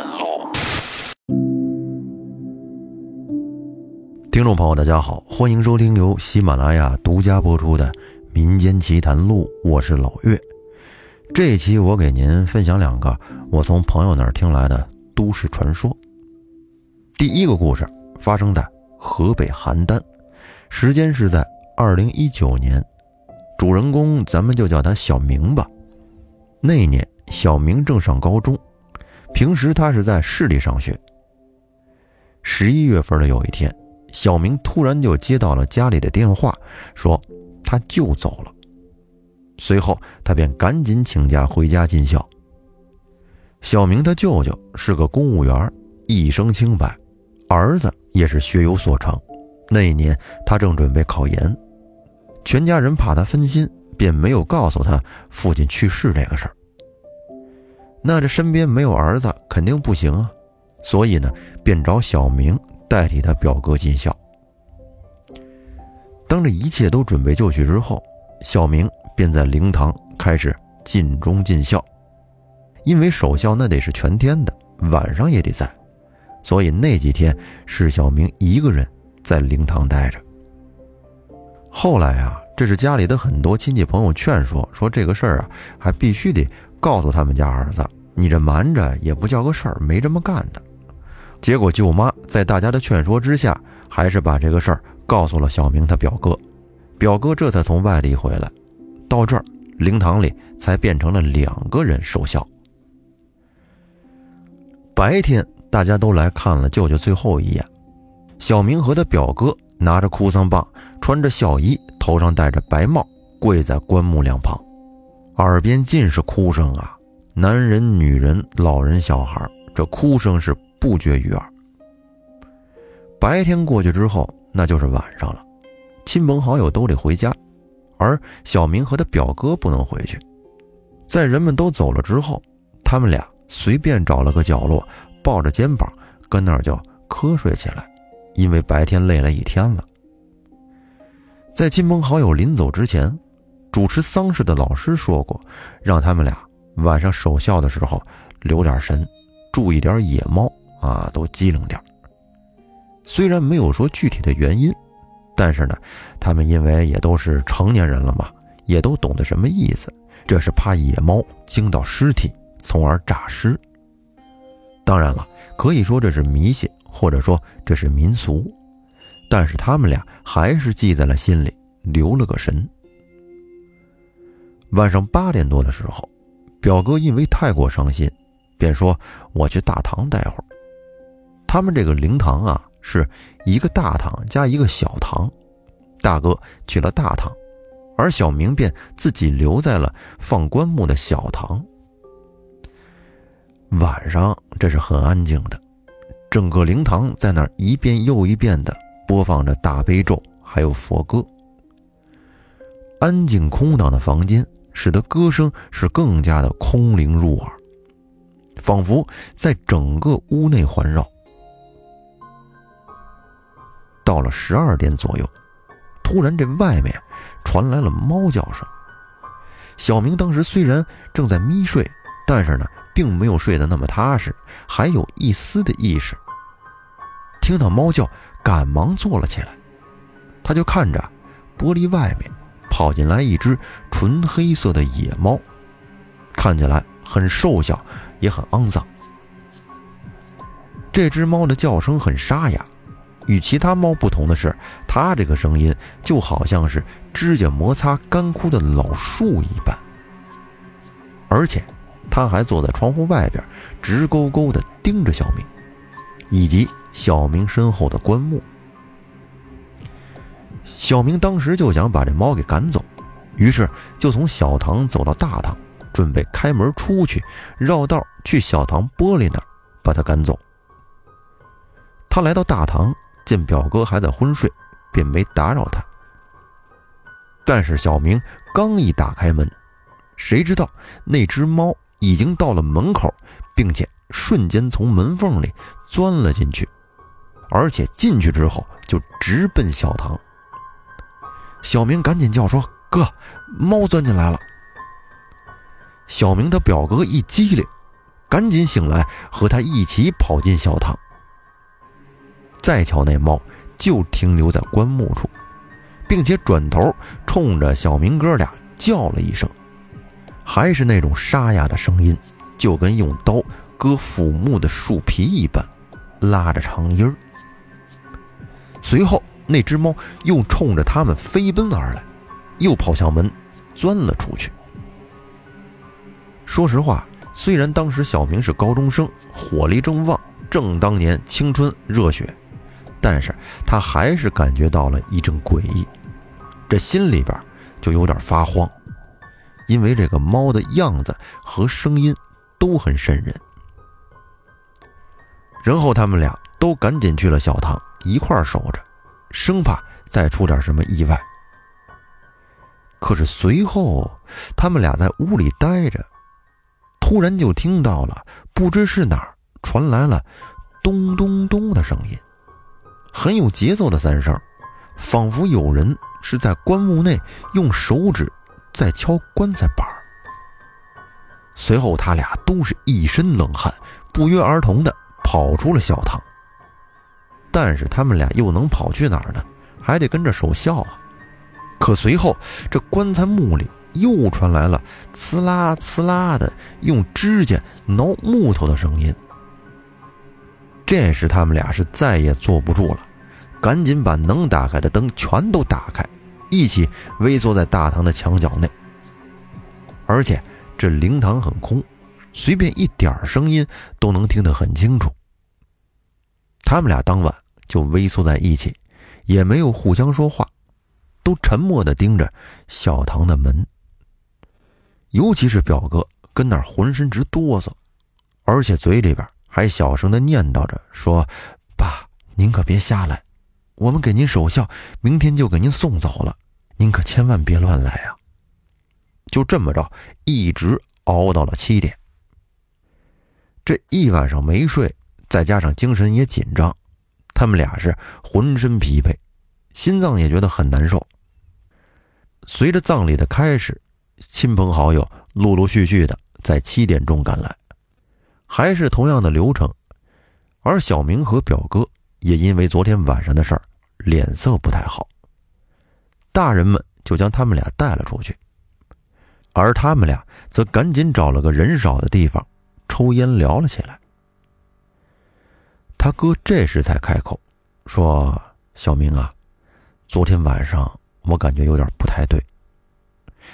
谈录。听众朋友，大家好，欢迎收听由喜马拉雅独家播出的《民间奇谈录》，我是老岳。这一期我给您分享两个我从朋友那儿听来的都市传说。第一个故事发生在河北邯郸，时间是在二零一九年，主人公咱们就叫他小明吧。那一年，小明正上高中，平时他是在市里上学。十一月份的有一天。小明突然就接到了家里的电话，说他舅走了。随后，他便赶紧请假回家尽孝。小明他舅舅是个公务员，一生清白，儿子也是学有所成。那一年，他正准备考研，全家人怕他分心，便没有告诉他父亲去世这个事儿。那这身边没有儿子肯定不行啊，所以呢，便找小明。代替他表哥尽孝。当这一切都准备就绪之后，小明便在灵堂开始尽忠尽孝。因为守孝那得是全天的，晚上也得在，所以那几天是小明一个人在灵堂待着。后来啊，这是家里的很多亲戚朋友劝说，说这个事儿啊，还必须得告诉他们家儿子，你这瞒着也不叫个事儿，没这么干的。结果舅妈在大家的劝说之下，还是把这个事儿告诉了小明他表哥。表哥这才从外地回来，到这儿灵堂里才变成了两个人守孝。白天大家都来看了舅舅最后一眼，小明和他表哥拿着哭丧棒，穿着孝衣，头上戴着白帽，跪在棺木两旁，耳边尽是哭声啊！男人、女人、老人、小孩，这哭声是。不绝于耳。白天过去之后，那就是晚上了，亲朋好友都得回家，而小明和他表哥不能回去。在人们都走了之后，他们俩随便找了个角落，抱着肩膀跟那儿就瞌睡起来，因为白天累了一天了。在亲朋好友临走之前，主持丧事的老师说过，让他们俩晚上守孝的时候留点神，注意点野猫。啊，都机灵点虽然没有说具体的原因，但是呢，他们因为也都是成年人了嘛，也都懂得什么意思。这是怕野猫惊到尸体，从而诈尸。当然了，可以说这是迷信，或者说这是民俗，但是他们俩还是记在了心里，留了个神。晚上八点多的时候，表哥因为太过伤心，便说：“我去大堂待会儿。”他们这个灵堂啊，是一个大堂加一个小堂，大哥去了大堂，而小明便自己留在了放棺木的小堂。晚上这是很安静的，整个灵堂在那一遍又一遍的播放着大悲咒，还有佛歌。安静空荡的房间，使得歌声是更加的空灵入耳，仿佛在整个屋内环绕。到了十二点左右，突然这外面传来了猫叫声。小明当时虽然正在眯睡，但是呢，并没有睡得那么踏实，还有一丝的意识。听到猫叫，赶忙坐了起来。他就看着玻璃外面跑进来一只纯黑色的野猫，看起来很瘦小，也很肮脏。这只猫的叫声很沙哑。与其他猫不同的是，它这个声音就好像是指甲摩擦干枯的老树一般。而且，它还坐在窗户外边，直勾勾地盯着小明，以及小明身后的棺木。小明当时就想把这猫给赶走，于是就从小堂走到大堂，准备开门出去，绕道去小堂玻璃那儿把它赶走。他来到大堂。见表哥还在昏睡，便没打扰他。但是小明刚一打开门，谁知道那只猫已经到了门口，并且瞬间从门缝里钻了进去，而且进去之后就直奔小堂。小明赶紧叫说：“哥，猫钻进来了！”小明的表哥一激灵，赶紧醒来，和他一起跑进小堂。再瞧那猫，就停留在棺木处，并且转头冲着小明哥俩叫了一声，还是那种沙哑的声音，就跟用刀割腐木的树皮一般，拉着长音儿。随后，那只猫又冲着他们飞奔而来，又跑向门，钻了出去。说实话，虽然当时小明是高中生，火力正旺，正当年青春热血，但是他还是感觉到了一阵诡异，这心里边就有点发慌，因为这个猫的样子和声音都很瘆人。然后他们俩都赶紧去了小堂，一块守着，生怕再出点什么意外。可是随后，他们俩在屋里待着。突然就听到了，不知是哪儿传来了咚咚咚的声音，很有节奏的三声，仿佛有人是在棺木内用手指在敲棺材板随后，他俩都是一身冷汗，不约而同的跑出了小堂。但是他们俩又能跑去哪儿呢？还得跟着守孝啊！可随后，这棺材木里……又传来了呲啦呲啦的用指甲挠木头的声音。这时他们俩是再也坐不住了，赶紧把能打开的灯全都打开，一起微缩在大堂的墙角内。而且这灵堂很空，随便一点声音都能听得很清楚。他们俩当晚就微缩在一起，也没有互相说话，都沉默的盯着小堂的门。尤其是表哥跟那儿浑身直哆嗦，而且嘴里边还小声的念叨着说：“爸，您可别瞎来，我们给您守孝，明天就给您送走了，您可千万别乱来啊！”就这么着，一直熬到了七点。这一晚上没睡，再加上精神也紧张，他们俩是浑身疲惫，心脏也觉得很难受。随着葬礼的开始。亲朋好友陆陆续续的在七点钟赶来，还是同样的流程。而小明和表哥也因为昨天晚上的事儿，脸色不太好。大人们就将他们俩带了出去，而他们俩则赶紧找了个人少的地方抽烟聊了起来。他哥这时才开口说：“小明啊，昨天晚上我感觉有点不太对。”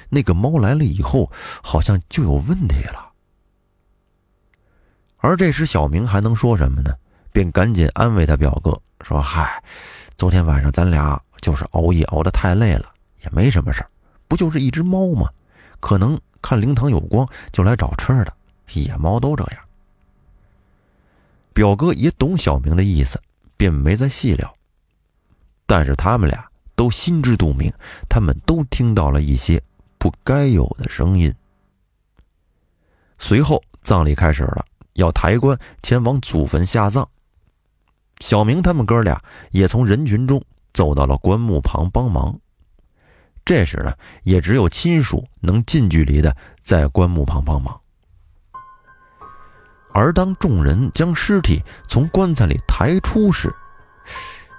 那个猫来了以后，好像就有问题了。而这时，小明还能说什么呢？便赶紧安慰他表哥说：“嗨，昨天晚上咱俩就是熬夜熬得太累了，也没什么事儿，不就是一只猫吗？可能看灵堂有光，就来找吃的。野猫都这样。”表哥也懂小明的意思，便没再细聊。但是他们俩都心知肚明，他们都听到了一些。不该有的声音。随后，葬礼开始了，要抬棺前往祖坟下葬。小明他们哥俩也从人群中走到了棺木旁帮忙。这时呢，也只有亲属能近距离的在棺木旁帮忙。而当众人将尸体从棺材里抬出时，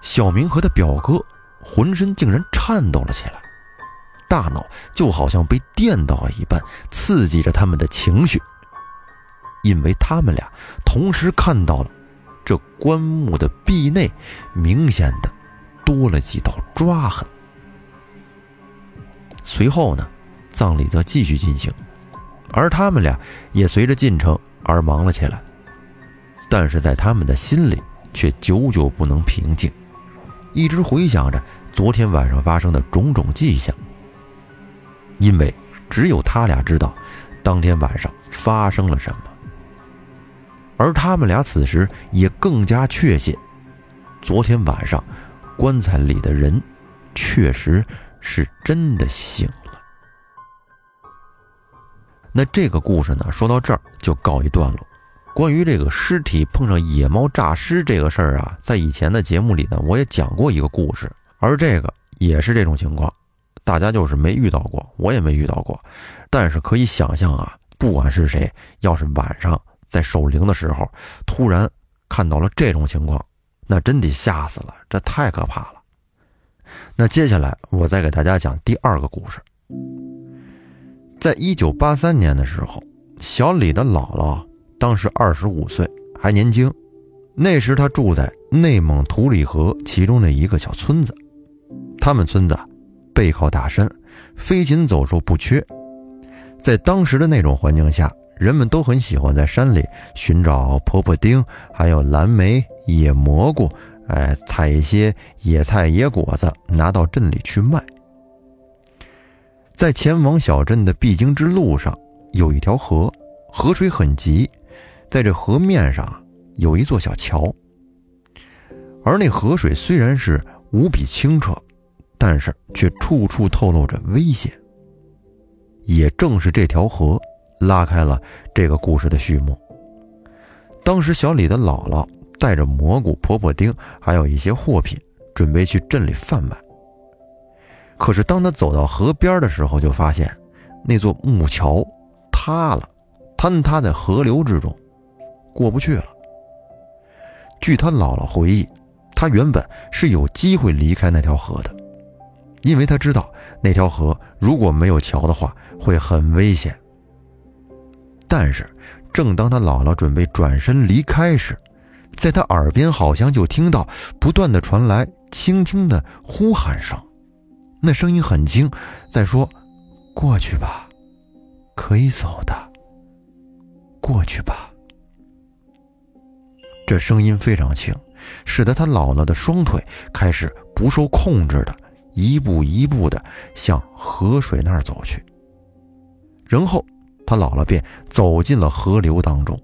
小明和他表哥浑身竟然颤抖了起来。大脑就好像被电到一般，刺激着他们的情绪，因为他们俩同时看到了这棺木的壁内明显的多了几道抓痕。随后呢，葬礼则继续进行，而他们俩也随着进程而忙了起来，但是在他们的心里却久久不能平静，一直回想着昨天晚上发生的种种迹象。因为只有他俩知道，当天晚上发生了什么，而他们俩此时也更加确信，昨天晚上棺材里的人确实是真的醒了。那这个故事呢，说到这儿就告一段落。关于这个尸体碰上野猫诈尸这个事儿啊，在以前的节目里呢，我也讲过一个故事，而这个也是这种情况。大家就是没遇到过，我也没遇到过，但是可以想象啊，不管是谁，要是晚上在守灵的时候，突然看到了这种情况，那真得吓死了，这太可怕了。那接下来我再给大家讲第二个故事。在一九八三年的时候，小李的姥姥当时二十五岁，还年轻。那时他住在内蒙图里河其中的一个小村子，他们村子背靠大山，飞禽走兽不缺。在当时的那种环境下，人们都很喜欢在山里寻找婆婆丁，还有蓝莓、野蘑菇，哎，采一些野菜、野果子，拿到镇里去卖。在前往小镇的必经之路上，有一条河，河水很急，在这河面上有一座小桥。而那河水虽然是无比清澈，但是却处处透露着危险。也正是这条河，拉开了这个故事的序幕。当时小李的姥姥带着蘑菇、婆婆丁，还有一些货品，准备去镇里贩卖。可是，当他走到河边的时候，就发现那座木桥塌了，坍塌在河流之中，过不去了。据他姥姥回忆，他原本是有机会离开那条河的，因为他知道那条河如果没有桥的话会很危险。但是，正当他姥姥准备转身离开时，在他耳边好像就听到不断的传来轻轻的呼喊声。那声音很轻，在说：“过去吧，可以走的。过去吧。”这声音非常轻，使得他姥姥的双腿开始不受控制的一步一步的向河水那儿走去。然后，他姥姥便走进了河流当中，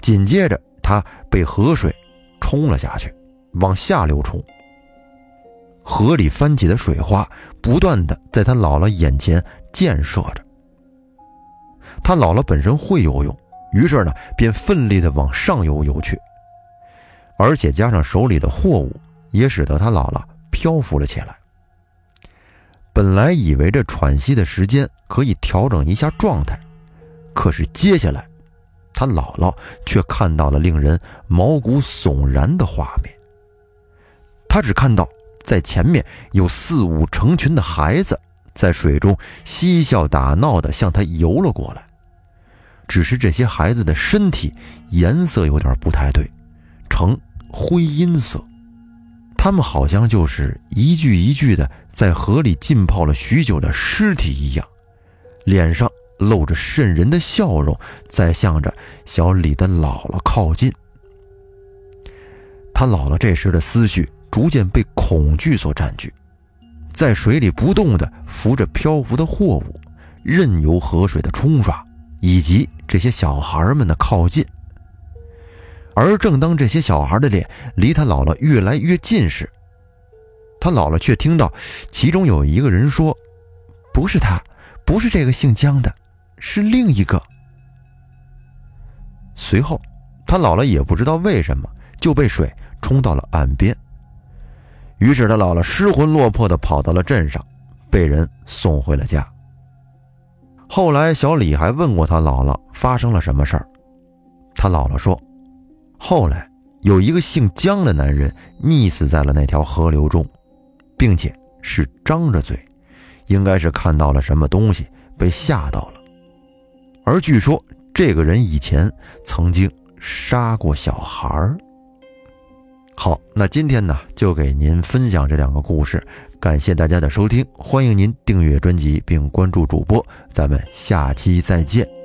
紧接着他被河水冲了下去，往下流冲。河里翻起的水花不断的在他姥姥眼前溅射着。他姥姥本身会游泳，于是呢便奋力的往上游游去，而且加上手里的货物，也使得他姥姥漂浮了起来。本来以为这喘息的时间可以调整一下状态，可是接下来，他姥姥却看到了令人毛骨悚然的画面。他只看到。在前面有四五成群的孩子在水中嬉笑打闹的向他游了过来，只是这些孩子的身体颜色有点不太对，呈灰阴色，他们好像就是一具一具的在河里浸泡了许久的尸体一样，脸上露着瘆人的笑容，在向着小李的姥姥靠近。他姥姥这时的思绪。逐渐被恐惧所占据，在水里不动的浮着漂浮的货物，任由河水的冲刷，以及这些小孩们的靠近。而正当这些小孩的脸离他姥姥越来越近时，他姥姥却听到其中有一个人说：“不是他，不是这个姓姜的，是另一个。”随后，他姥姥也不知道为什么就被水冲到了岸边。于是他姥姥失魂落魄地跑到了镇上，被人送回了家。后来小李还问过他姥姥发生了什么事儿，他姥姥说，后来有一个姓姜的男人溺死在了那条河流中，并且是张着嘴，应该是看到了什么东西被吓到了。而据说这个人以前曾经杀过小孩儿。好，那今天呢，就给您分享这两个故事，感谢大家的收听，欢迎您订阅专辑并关注主播，咱们下期再见。